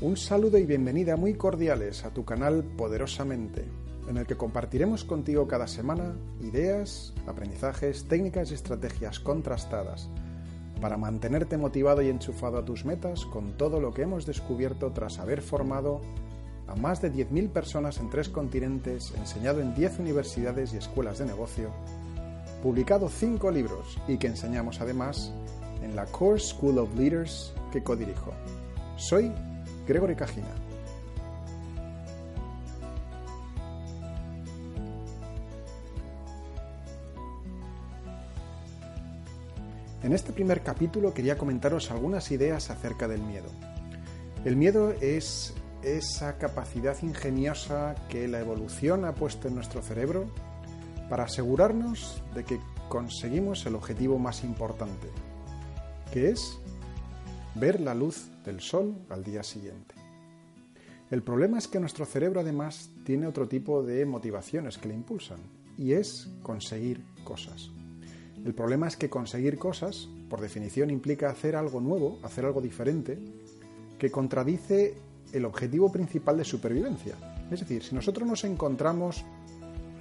Un saludo y bienvenida muy cordiales a tu canal Poderosamente, en el que compartiremos contigo cada semana ideas, aprendizajes, técnicas y estrategias contrastadas para mantenerte motivado y enchufado a tus metas con todo lo que hemos descubierto tras haber formado a más de 10.000 personas en tres continentes, enseñado en 10 universidades y escuelas de negocio, publicado 5 libros y que enseñamos además en la Core School of Leaders que codirijo. Soy Gregory Cajina. En este primer capítulo quería comentaros algunas ideas acerca del miedo. El miedo es esa capacidad ingeniosa que la evolución ha puesto en nuestro cerebro para asegurarnos de que conseguimos el objetivo más importante, que es ver la luz del sol al día siguiente. El problema es que nuestro cerebro además tiene otro tipo de motivaciones que le impulsan, y es conseguir cosas. El problema es que conseguir cosas, por definición, implica hacer algo nuevo, hacer algo diferente, que contradice el objetivo principal de supervivencia. Es decir, si nosotros nos encontramos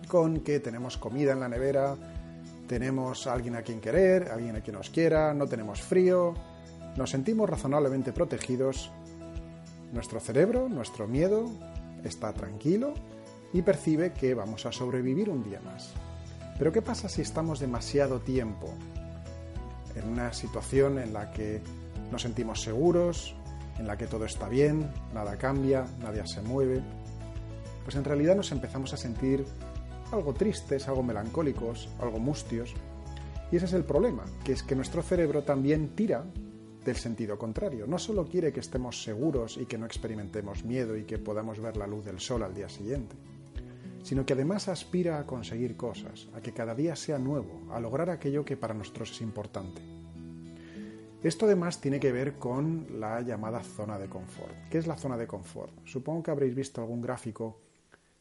con que tenemos comida en la nevera, tenemos a alguien a quien querer, alguien a quien nos quiera, no tenemos frío, nos sentimos razonablemente protegidos, nuestro cerebro, nuestro miedo, está tranquilo y percibe que vamos a sobrevivir un día más. Pero ¿qué pasa si estamos demasiado tiempo en una situación en la que nos sentimos seguros, en la que todo está bien, nada cambia, nadie se mueve? Pues en realidad nos empezamos a sentir algo tristes, algo melancólicos, algo mustios. Y ese es el problema, que es que nuestro cerebro también tira del sentido contrario. No solo quiere que estemos seguros y que no experimentemos miedo y que podamos ver la luz del sol al día siguiente, sino que además aspira a conseguir cosas, a que cada día sea nuevo, a lograr aquello que para nosotros es importante. Esto además tiene que ver con la llamada zona de confort. ¿Qué es la zona de confort? Supongo que habréis visto algún gráfico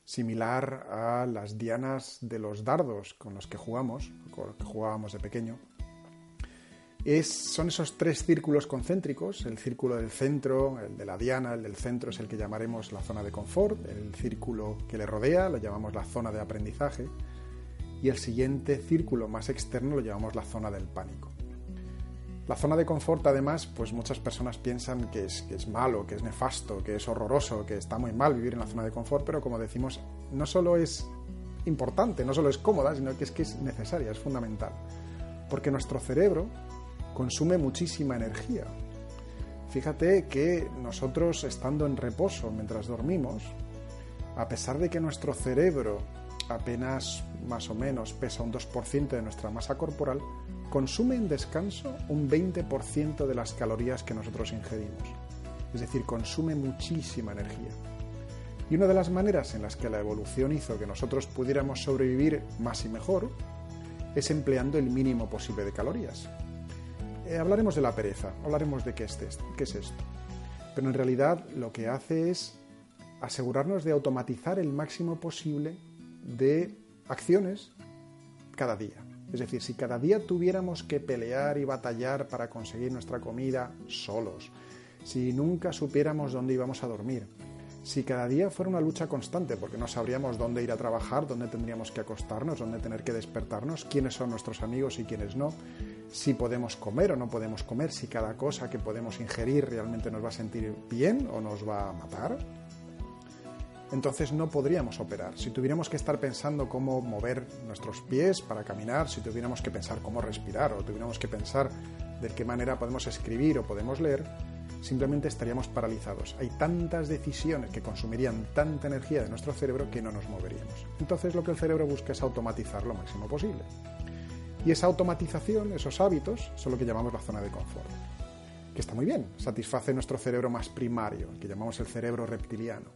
similar a las dianas de los dardos con los que jugamos, con los que jugábamos de pequeño, son esos tres círculos concéntricos, el círculo del centro, el de la diana, el del centro es el que llamaremos la zona de confort, el círculo que le rodea lo llamamos la zona de aprendizaje y el siguiente círculo más externo lo llamamos la zona del pánico. La zona de confort, además, pues muchas personas piensan que es, que es malo, que es nefasto, que es horroroso, que está muy mal vivir en la zona de confort, pero como decimos, no solo es importante, no solo es cómoda, sino que es que es necesaria, es fundamental. Porque nuestro cerebro consume muchísima energía. Fíjate que nosotros estando en reposo mientras dormimos, a pesar de que nuestro cerebro apenas más o menos pesa un 2% de nuestra masa corporal, consume en descanso un 20% de las calorías que nosotros ingerimos. Es decir, consume muchísima energía. Y una de las maneras en las que la evolución hizo que nosotros pudiéramos sobrevivir más y mejor es empleando el mínimo posible de calorías. Eh, hablaremos de la pereza, hablaremos de qué es, qué es esto. Pero en realidad lo que hace es asegurarnos de automatizar el máximo posible de acciones cada día. Es decir, si cada día tuviéramos que pelear y batallar para conseguir nuestra comida solos, si nunca supiéramos dónde íbamos a dormir, si cada día fuera una lucha constante, porque no sabríamos dónde ir a trabajar, dónde tendríamos que acostarnos, dónde tener que despertarnos, quiénes son nuestros amigos y quiénes no, si podemos comer o no podemos comer, si cada cosa que podemos ingerir realmente nos va a sentir bien o nos va a matar, entonces no podríamos operar. Si tuviéramos que estar pensando cómo mover nuestros pies para caminar, si tuviéramos que pensar cómo respirar o tuviéramos que pensar de qué manera podemos escribir o podemos leer, simplemente estaríamos paralizados. Hay tantas decisiones que consumirían tanta energía de nuestro cerebro que no nos moveríamos. Entonces lo que el cerebro busca es automatizar lo máximo posible. Y esa automatización, esos hábitos, son lo que llamamos la zona de confort. Que está muy bien, satisface nuestro cerebro más primario, el que llamamos el cerebro reptiliano.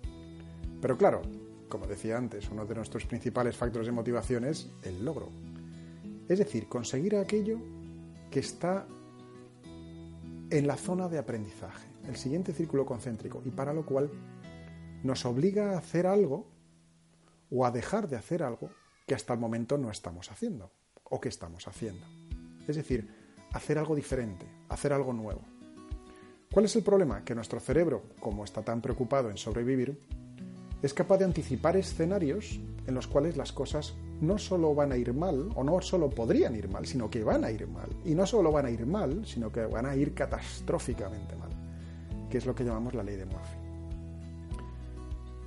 Pero claro, como decía antes, uno de nuestros principales factores de motivación es el logro. Es decir, conseguir aquello que está en la zona de aprendizaje, el siguiente círculo concéntrico, y para lo cual nos obliga a hacer algo o a dejar de hacer algo que hasta el momento no estamos haciendo o que estamos haciendo. Es decir, hacer algo diferente, hacer algo nuevo. ¿Cuál es el problema? Que nuestro cerebro, como está tan preocupado en sobrevivir, es capaz de anticipar escenarios en los cuales las cosas no solo van a ir mal, o no solo podrían ir mal, sino que van a ir mal. Y no solo van a ir mal, sino que van a ir catastróficamente mal, que es lo que llamamos la ley de Murphy.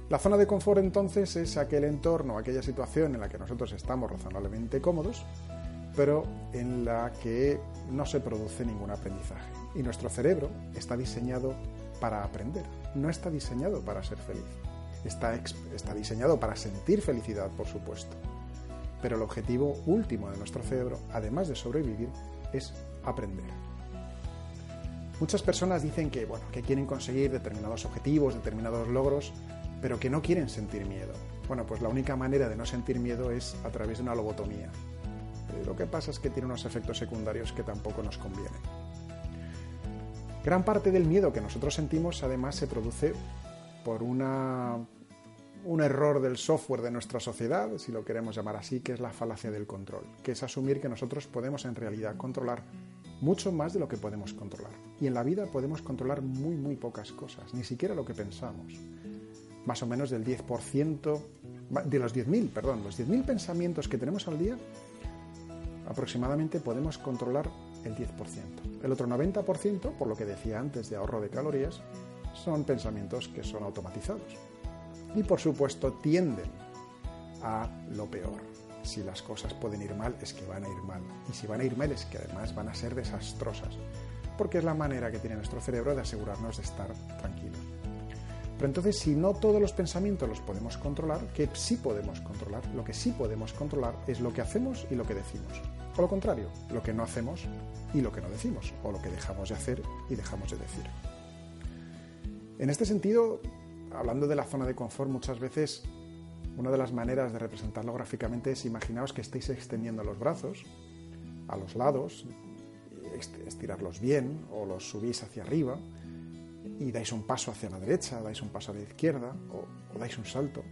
La zona de confort entonces es aquel entorno, aquella situación en la que nosotros estamos razonablemente cómodos, pero en la que no se produce ningún aprendizaje. Y nuestro cerebro está diseñado para aprender, no está diseñado para ser feliz. Está, está diseñado para sentir felicidad, por supuesto. Pero el objetivo último de nuestro cerebro, además de sobrevivir, es aprender. Muchas personas dicen que, bueno, que quieren conseguir determinados objetivos, determinados logros, pero que no quieren sentir miedo. Bueno, pues la única manera de no sentir miedo es a través de una lobotomía. Lo que pasa es que tiene unos efectos secundarios que tampoco nos convienen. Gran parte del miedo que nosotros sentimos además se produce por una, un error del software de nuestra sociedad, si lo queremos llamar así, que es la falacia del control, que es asumir que nosotros podemos en realidad controlar mucho más de lo que podemos controlar. Y en la vida podemos controlar muy, muy pocas cosas, ni siquiera lo que pensamos. Más o menos del 10%, de los 10.000, perdón, los 10.000 pensamientos que tenemos al día, aproximadamente podemos controlar el 10%. El otro 90%, por lo que decía antes de ahorro de calorías, son pensamientos que son automatizados. Y por supuesto tienden a lo peor. Si las cosas pueden ir mal, es que van a ir mal. Y si van a ir mal, es que además van a ser desastrosas. Porque es la manera que tiene nuestro cerebro de asegurarnos de estar tranquilos. Pero entonces, si no todos los pensamientos los podemos controlar, que sí podemos controlar, lo que sí podemos controlar es lo que hacemos y lo que decimos. O lo contrario, lo que no hacemos y lo que no decimos, o lo que dejamos de hacer y dejamos de decir. En este sentido, hablando de la zona de confort, muchas veces una de las maneras de representarlo gráficamente es imaginaos que estéis extendiendo los brazos a los lados, estirarlos bien o los subís hacia arriba y dais un paso hacia la derecha, dais un paso a la izquierda o, dais un salto.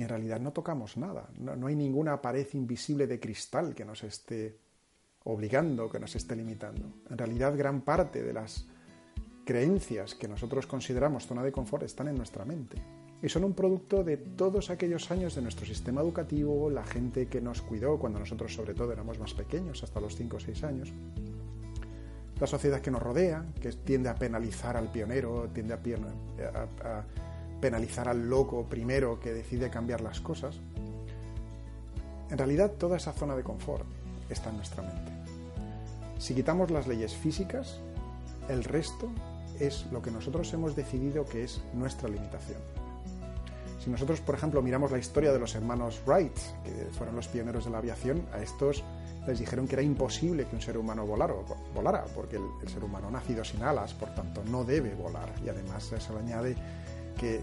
Y en realidad no tocamos nada, no hay ninguna pared invisible de cristal que nos esté obligando, que nos esté limitando. En realidad gran parte de las creencias que nosotros consideramos zona de confort están en nuestra mente. Y son un producto de todos aquellos años de nuestro sistema educativo, la gente que nos cuidó cuando nosotros sobre todo éramos más pequeños, hasta los 5 o 6 años, la sociedad que nos rodea, que tiende a penalizar al pionero, tiende a, a penalizar al loco primero que decide cambiar las cosas. En realidad toda esa zona de confort está en nuestra mente. Si quitamos las leyes físicas, el resto es lo que nosotros hemos decidido que es nuestra limitación. Si nosotros, por ejemplo, miramos la historia de los hermanos Wright, que fueron los pioneros de la aviación, a estos les dijeron que era imposible que un ser humano volara, porque el, ser humano nacido sin alas, por tanto no debe volar. Y además se le añade que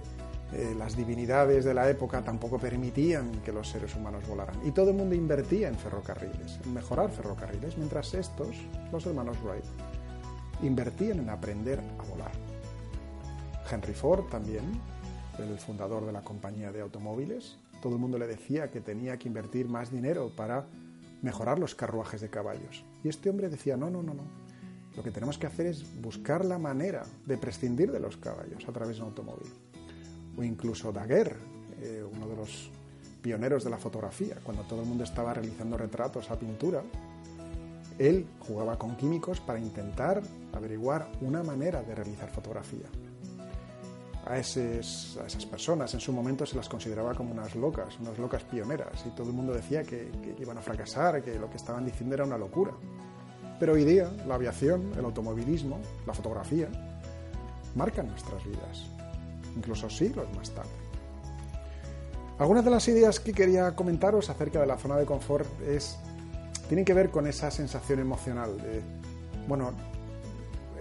eh, las divinidades de la época tampoco permitían que los seres humanos volaran. Y todo el mundo invertía en ferrocarriles, en mejorar ferrocarriles, mientras estos, los hermanos Wright, invertían en aprender a volar. Henry Ford también, el fundador de la compañía de automóviles, todo el mundo le decía que tenía que invertir más dinero para mejorar los carruajes de caballos. Y este hombre decía, no, no, no, no. Lo que tenemos que hacer es buscar la manera de prescindir de los caballos a través de un automóvil. o incluso Daguerre, eh, uno de los pioneros de la fotografía, cuando todo el mundo estaba realizando retratos a pintura, él jugaba con químicos para intentar averiguar una manera de realizar fotografía. A, esas personas en su momento se las consideraba como unas locas, unas locas pioneras, y todo el mundo decía que, que iban a fracasar, que lo que estaban diciendo era una locura. Pero hoy día la aviación, el automovilismo, la fotografía, marcan nuestras vidas, incluso siglos más tarde. Algunas de las ideas que quería comentaros acerca de la zona de confort es, tienen que ver con esa sensación emocional de, bueno,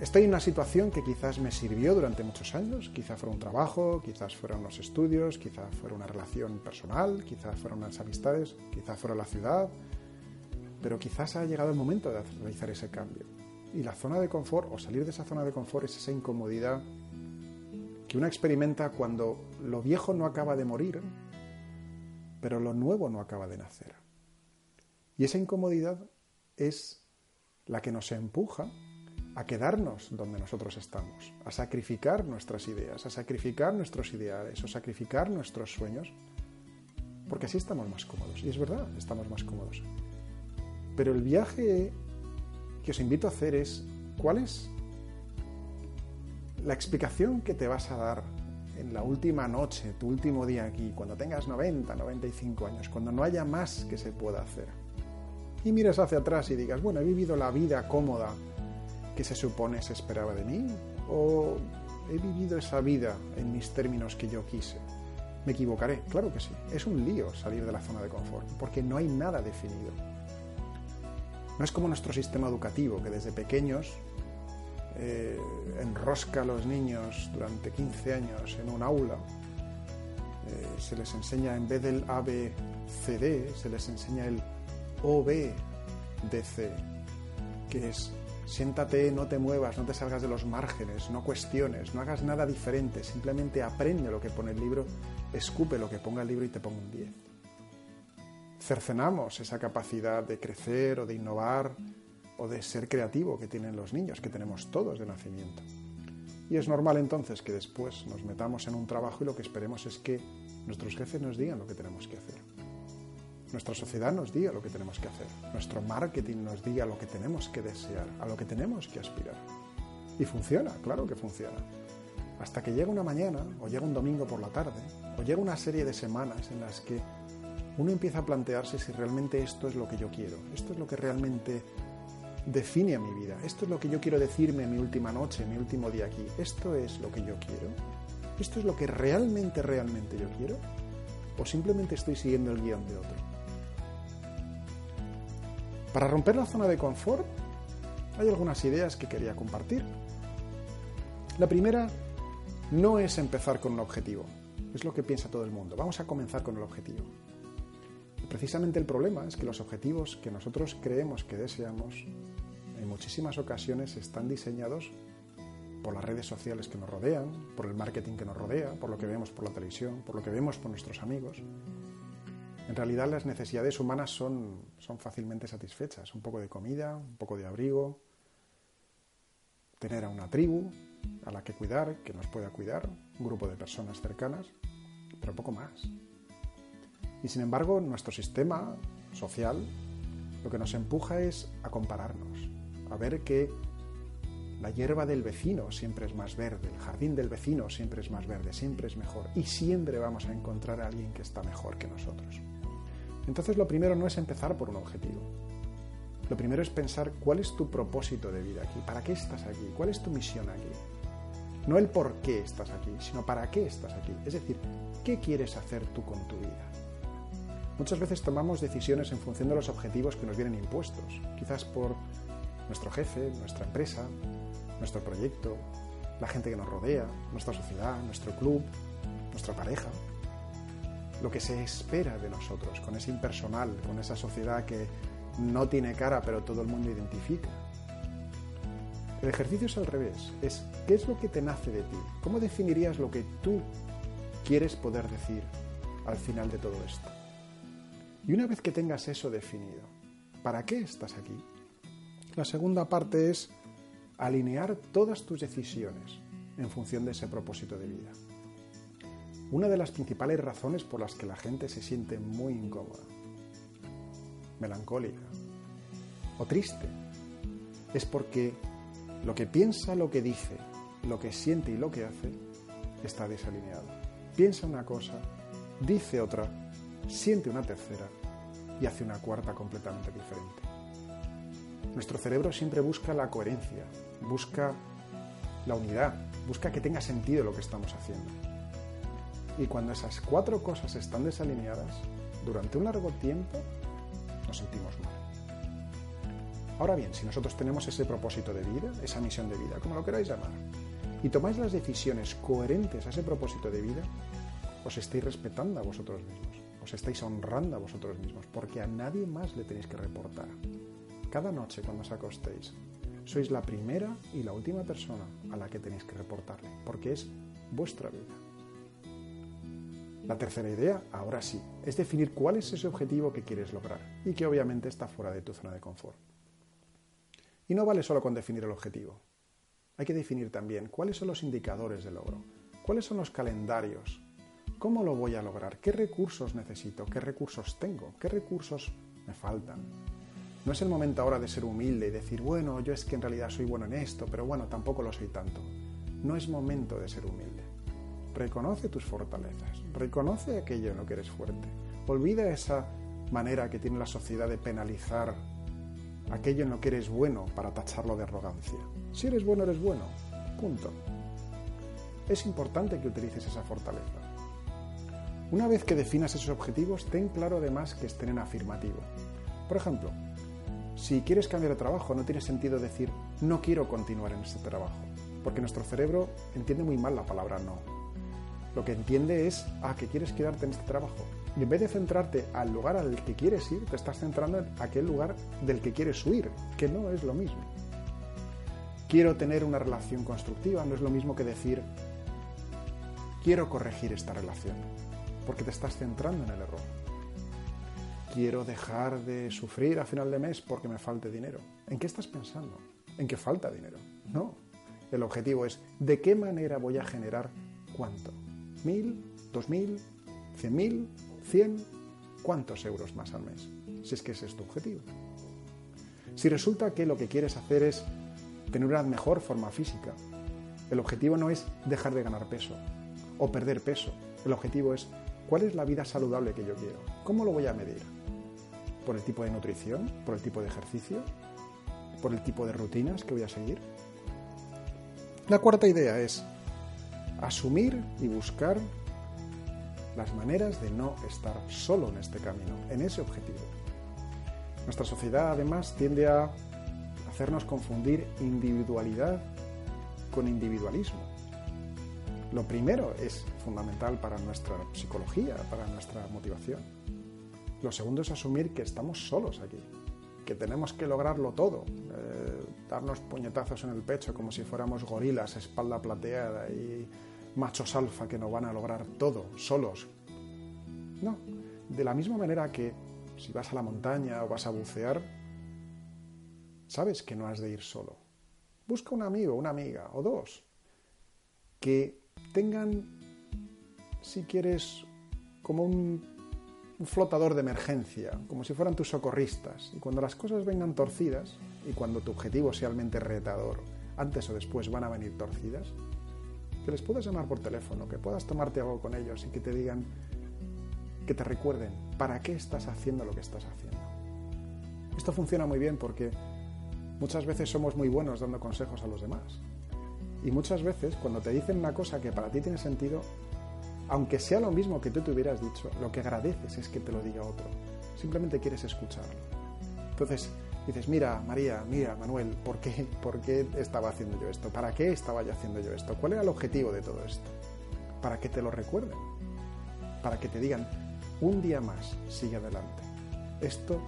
estoy en una situación que quizás me sirvió durante muchos años, quizás fuera un trabajo, quizás fueran unos estudios, quizás fuera una relación personal, quizás fueran unas amistades, quizás fuera la ciudad, pero quizás ha llegado el momento de realizar ese cambio. Y la zona de confort o salir de esa zona de confort es esa incomodidad que uno experimenta cuando lo viejo no acaba de morir, pero lo nuevo no acaba de nacer. Y esa incomodidad es la que nos empuja a quedarnos donde nosotros estamos, a sacrificar nuestras ideas, a sacrificar nuestros ideales, o sacrificar nuestros sueños, porque así estamos más cómodos. Y es verdad, estamos más cómodos. Pero el viaje que os invito a hacer es cuál es la explicación que te vas a dar en la última noche, tu último día aquí, cuando tengas 90, 95 años, cuando no haya más que se pueda hacer. Y mires hacia atrás y digas, bueno, he vivido la vida cómoda que se supone se esperaba de mí, o he vivido esa vida en mis términos que yo quise. Me equivocaré, claro que sí. Es un lío salir de la zona de confort, porque no hay nada definido. No es como nuestro sistema educativo, que desde pequeños eh, enrosca a los niños durante 15 años en un aula. Eh, se les enseña, en vez del ABCD, se les enseña el OBDC, que es siéntate, no te muevas, no te salgas de los márgenes, no cuestiones, no hagas nada diferente, simplemente aprende lo que pone el libro, escupe lo que ponga el libro y te ponga un 10 cercenamos esa capacidad de crecer o de innovar o de ser creativo que tienen los niños, que tenemos todos de nacimiento. Y es normal entonces que después nos metamos en un trabajo y lo que esperemos es que nuestros jefes nos digan lo que tenemos que hacer. Nuestra sociedad nos diga lo que tenemos que hacer. Nuestro marketing nos diga lo que tenemos que desear, a lo que tenemos que aspirar. Y funciona, claro que funciona. Hasta que llega una mañana, o llega un domingo por la tarde, o llega una serie de semanas en las que uno empieza a plantearse si realmente esto es lo que yo quiero, esto es lo que realmente define a mi vida, esto es lo que yo quiero decirme en mi última noche, en mi último día aquí, esto es lo que yo quiero, esto es lo que realmente, realmente yo quiero, o simplemente estoy siguiendo el guion de otro. Para romper la zona de confort, hay algunas ideas que quería compartir. La primera no es empezar con un objetivo, es lo que piensa todo el mundo. Vamos a comenzar con el objetivo. Precisamente el problema es que los objetivos que nosotros creemos que deseamos en muchísimas ocasiones están diseñados por las redes sociales que nos rodean, por el marketing que nos rodea, por lo que vemos por la televisión, por lo que vemos por nuestros amigos. En realidad las necesidades humanas son, son fácilmente satisfechas. Un poco de comida, un poco de abrigo, tener a una tribu a la que cuidar, que nos pueda cuidar, un grupo de personas cercanas, pero poco más. Y sin embargo, nuestro sistema social lo que nos empuja es a compararnos, a ver que la hierba del vecino siempre es más verde, el jardín del vecino siempre es más verde, siempre es mejor y siempre vamos a encontrar a alguien que está mejor que nosotros. Entonces lo primero no es empezar por un objetivo. Lo primero es pensar cuál es tu propósito de vida aquí, para qué estás aquí, cuál es tu misión aquí. No el por qué estás aquí, sino para qué estás aquí. Es decir, ¿qué quieres hacer tú con tu vida? Muchas veces tomamos decisiones en función de los objetivos que nos vienen impuestos, quizás por nuestro jefe, nuestra empresa, nuestro proyecto, la gente que nos rodea, nuestra sociedad, nuestro club, nuestra pareja, lo que se espera de nosotros, con ese impersonal, con esa sociedad que no tiene cara pero todo el mundo identifica. El ejercicio es al revés, es ¿qué es lo que te nace de ti? ¿Cómo definirías lo que tú quieres poder decir al final de todo esto? Y una vez que tengas eso definido, ¿para qué estás aquí? La segunda parte es alinear todas tus decisiones en función de ese propósito de vida. una de las principales razones por las que la gente se siente muy incómoda, melancólica o triste es porque lo que piensa, lo que dice, lo que siente y lo que hace está desalineado. Piensa una cosa, dice otra, siente una tercera y hace una cuarta completamente diferente. Nuestro cerebro siempre busca la coherencia, busca la unidad, busca que tenga sentido lo que estamos haciendo. Y cuando esas cuatro cosas están desalineadas, durante un largo tiempo nos sentimos mal. Ahora bien, si nosotros tenemos ese propósito de vida, esa misión de vida, como lo queráis llamar, y tomáis las decisiones coherentes a ese propósito de vida, os estáis respetando a vosotros mismos, os estáis honrando a vosotros mismos, porque a nadie más le tenéis que reportar. Cada noche cuando os acostéis, sois la primera y la última persona a la que tenéis que reportarle, porque es vuestra vida. La tercera idea, ahora sí, es definir cuál es ese objetivo que quieres lograr y que obviamente está fuera de tu zona de confort. Y no vale solo con definir el objetivo. Hay que definir también cuáles son los indicadores de logro, cuáles son los calendarios, cómo lo voy a lograr, qué recursos necesito, qué recursos tengo, qué recursos me faltan. No es el momento ahora de ser humilde y decir, bueno, yo es que en realidad soy bueno en esto, pero bueno, tampoco lo soy tanto. No es momento de ser humilde. Reconoce tus fortalezas, reconoce aquello en lo que eres fuerte. Olvida esa manera que tiene la sociedad de penalizar aquello en lo que eres bueno para tacharlo de arrogancia. Si eres bueno, eres bueno. Punto. Es importante que utilices esa fortaleza. Una vez que definas esos objetivos, ten claro además que estén en afirmativo. Por ejemplo, si quieres cambiar de trabajo, no tiene sentido decir no quiero continuar en este trabajo, porque nuestro cerebro entiende muy mal la palabra no. Lo que entiende es, ah, que quieres quedarte en este trabajo. Y en vez de centrarte al lugar al que quieres ir, te estás centrando en aquel lugar del que quieres huir, que no es lo mismo. Quiero tener una relación constructiva, no es lo mismo que decir quiero corregir esta relación, porque te estás centrando en el error. Quiero dejar de sufrir a final de mes porque me falte dinero. ¿En qué estás pensando? ¿En qué falta dinero? No. El objetivo es ¿de qué manera voy a generar cuánto? ¿Mil? ¿Dos mil? ¿Cien mil? 100, ¿cuántos euros más al mes? Si es que ese es tu objetivo. Si resulta que lo que quieres hacer es tener una mejor forma física, el objetivo no es dejar de ganar peso o perder peso. El objetivo es cuál es la vida saludable que yo quiero. ¿Cómo lo voy a medir? ¿Por el tipo de nutrición? ¿Por el tipo de ejercicio? ¿Por el tipo de rutinas que voy a seguir? La cuarta idea es asumir y buscar las maneras de no estar solo en este camino, en ese objetivo. Nuestra sociedad además tiende a hacernos confundir individualidad con individualismo. Lo primero es fundamental para nuestra psicología, para nuestra motivación. Lo segundo es asumir que estamos solos aquí, que tenemos que lograrlo todo, eh, darnos puñetazos en el pecho como si fuéramos gorilas, espalda plateada y machos alfa que no van a lograr todo solos. No, de la misma manera que si vas a la montaña o vas a bucear, sabes que no has de ir solo. Busca un amigo, una amiga o dos que tengan, si quieres, como un, flotador de emergencia, como si fueran tus socorristas. Y cuando las cosas vengan torcidas y cuando tu objetivo sea realmente retador, antes o después van a venir torcidas, que les puedas llamar por teléfono, que puedas tomarte algo con ellos y que te digan, que te recuerden para qué estás haciendo lo que estás haciendo. Esto funciona muy bien porque muchas veces somos muy buenos dando consejos a los demás. Y muchas veces cuando te dicen una cosa que para ti tiene sentido, aunque sea lo mismo que tú te hubieras dicho, lo que agradeces es que te lo diga otro. Simplemente quieres escucharlo. Entonces, dices, mira, María, mira, Manuel, ¿por qué, ¿por qué estaba haciendo yo esto? ¿Para qué estaba yo haciendo yo esto? ¿Cuál era el objetivo de todo esto? Para que te lo recuerden, para que te digan, un día más, sigue adelante. Esto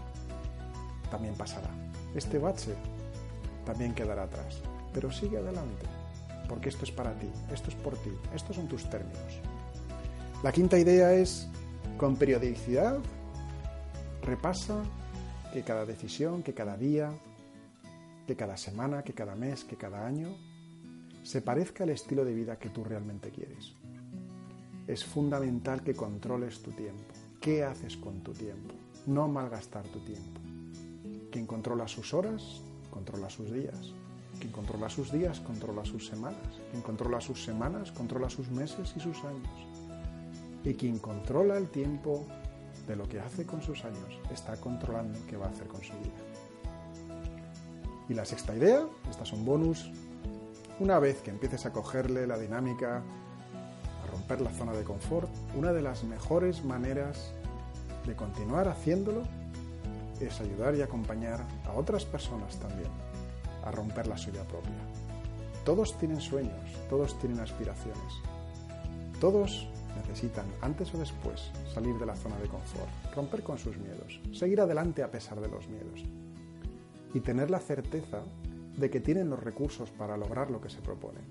también pasará. Este bache también quedará atrás, pero sigue adelante, porque esto es para ti, esto es por ti, estos son tus términos. La quinta idea es, con periodicidad, repasa que cada decisión, que cada día, que cada semana, que cada mes, que cada año, se parezca al estilo de vida que tú realmente quieres. es fundamental que controles tu tiempo. ¿Qué haces con tu tiempo? No malgastar tu tiempo. Quien controla sus horas, controla sus días. Quien controla sus días, controla sus semanas. Quien controla sus semanas, controla sus meses y sus años. Y quien controla el tiempo de lo que hace con sus años, está controlando qué va a hacer con su vida. Y la sexta idea, esta es un bonus, una vez que empieces a cogerle la dinámica, a romper la zona de confort, una de las mejores maneras de continuar haciéndolo es ayudar y acompañar a otras personas también a romper la suya propia. Todos tienen sueños, todos tienen aspiraciones. Todos necesitan, antes o después, salir de la zona de confort, romper con sus miedos, seguir adelante a pesar de los miedos y tener la certeza de que tienen los recursos para lograr lo que se proponen.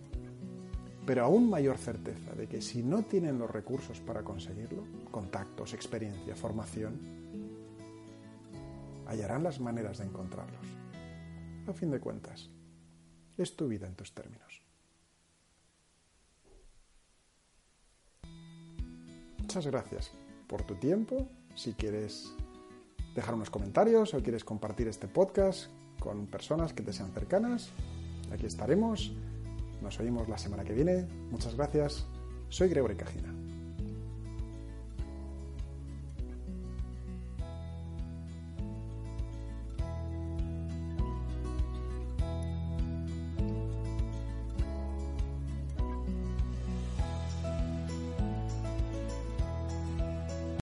Pero aún mayor certeza de que si no tienen los recursos para conseguirlo, contactos, experiencia, formación, hallarán las maneras de encontrarlos. A fin de cuentas, es tu vida en tus términos. Muchas gracias por tu tiempo. Si quieres dejar unos comentarios o quieres compartir este podcast con personas que te sean cercanas, aquí estaremos. Nos oímos la semana que viene. Muchas gracias. Soy Gregory Cajina.